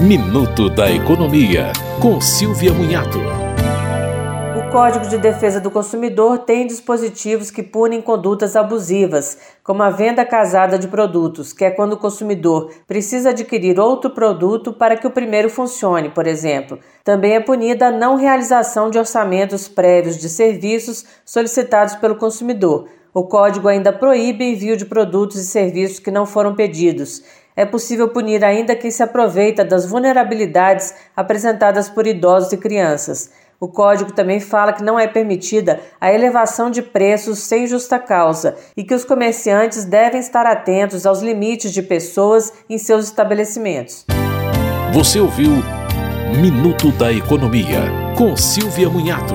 Minuto da Economia, com Silvia Munhato. O Código de Defesa do Consumidor tem dispositivos que punem condutas abusivas, como a venda casada de produtos, que é quando o consumidor precisa adquirir outro produto para que o primeiro funcione, por exemplo. Também é punida a não realização de orçamentos prévios de serviços solicitados pelo consumidor. O código ainda proíbe envio de produtos e serviços que não foram pedidos é possível punir ainda quem se aproveita das vulnerabilidades apresentadas por idosos e crianças. O código também fala que não é permitida a elevação de preços sem justa causa e que os comerciantes devem estar atentos aos limites de pessoas em seus estabelecimentos. Você ouviu Minuto da Economia, com Silvia Munhato.